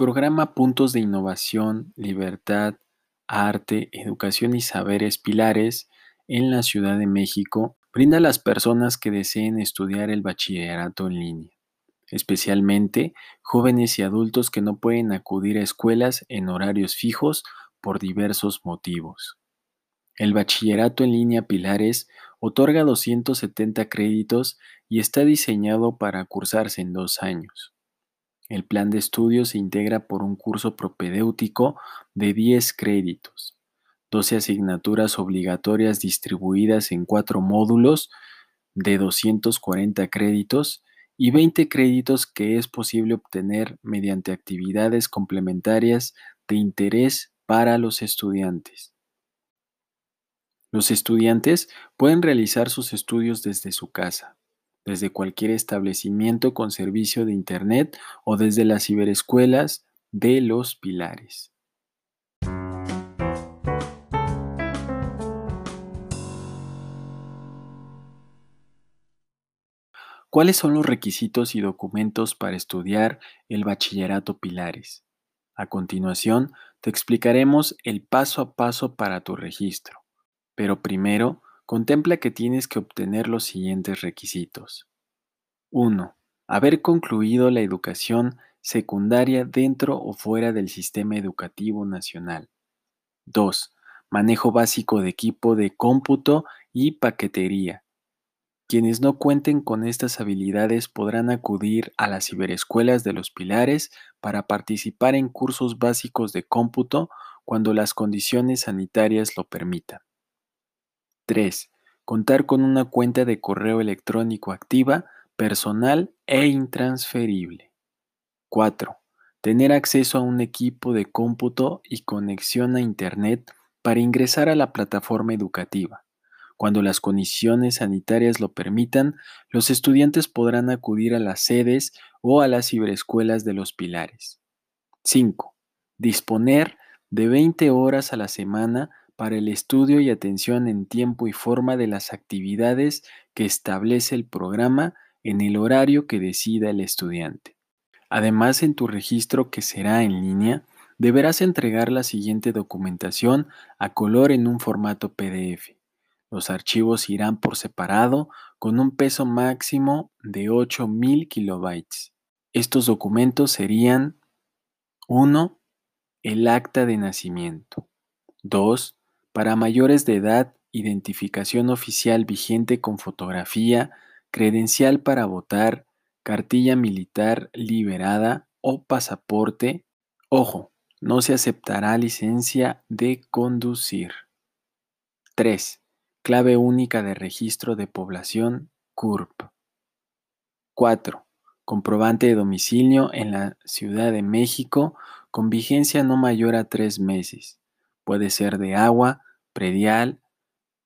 Programa Puntos de Innovación, Libertad, Arte, Educación y Saberes Pilares en la Ciudad de México brinda a las personas que deseen estudiar el bachillerato en línea, especialmente jóvenes y adultos que no pueden acudir a escuelas en horarios fijos por diversos motivos. El bachillerato en línea Pilares otorga 270 créditos y está diseñado para cursarse en dos años. El plan de estudio se integra por un curso propedéutico de 10 créditos, 12 asignaturas obligatorias distribuidas en cuatro módulos de 240 créditos y 20 créditos que es posible obtener mediante actividades complementarias de interés para los estudiantes. Los estudiantes pueden realizar sus estudios desde su casa, desde cualquier establecimiento con servicio de Internet o desde las ciberescuelas de los pilares. ¿Cuáles son los requisitos y documentos para estudiar el bachillerato Pilares? A continuación, te explicaremos el paso a paso para tu registro, pero primero contempla que tienes que obtener los siguientes requisitos. 1. Haber concluido la educación secundaria dentro o fuera del sistema educativo nacional. 2. Manejo básico de equipo de cómputo y paquetería. Quienes no cuenten con estas habilidades podrán acudir a las ciberescuelas de los pilares para participar en cursos básicos de cómputo cuando las condiciones sanitarias lo permitan. 3. Contar con una cuenta de correo electrónico activa, personal e intransferible. 4. Tener acceso a un equipo de cómputo y conexión a Internet para ingresar a la plataforma educativa. Cuando las condiciones sanitarias lo permitan, los estudiantes podrán acudir a las sedes o a las ciberescuelas de los pilares. 5. Disponer de 20 horas a la semana para el estudio y atención en tiempo y forma de las actividades que establece el programa en el horario que decida el estudiante. Además, en tu registro que será en línea, deberás entregar la siguiente documentación a color en un formato PDF. Los archivos irán por separado con un peso máximo de 8000 kilobytes. Estos documentos serían 1. El acta de nacimiento. 2 para mayores de edad, identificación oficial vigente con fotografía, credencial para votar, cartilla militar liberada o pasaporte. Ojo, no se aceptará licencia de conducir. 3. Clave única de registro de población CURP. 4. Comprobante de domicilio en la Ciudad de México con vigencia no mayor a tres meses. Puede ser de agua, predial,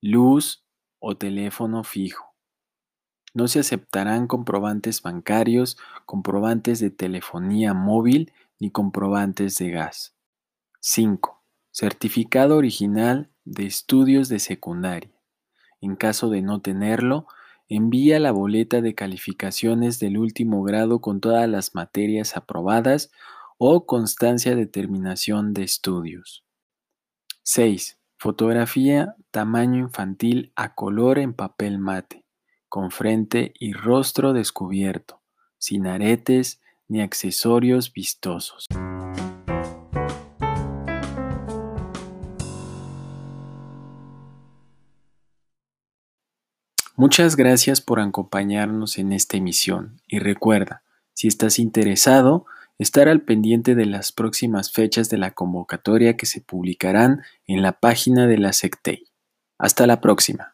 luz o teléfono fijo. No se aceptarán comprobantes bancarios, comprobantes de telefonía móvil ni comprobantes de gas. 5. Certificado original de estudios de secundaria. En caso de no tenerlo, envía la boleta de calificaciones del último grado con todas las materias aprobadas o constancia de terminación de estudios. 6. Fotografía tamaño infantil a color en papel mate, con frente y rostro descubierto, sin aretes ni accesorios vistosos. Muchas gracias por acompañarnos en esta emisión y recuerda, si estás interesado, estar al pendiente de las próximas fechas de la convocatoria que se publicarán en la página de la SECTEI. Hasta la próxima.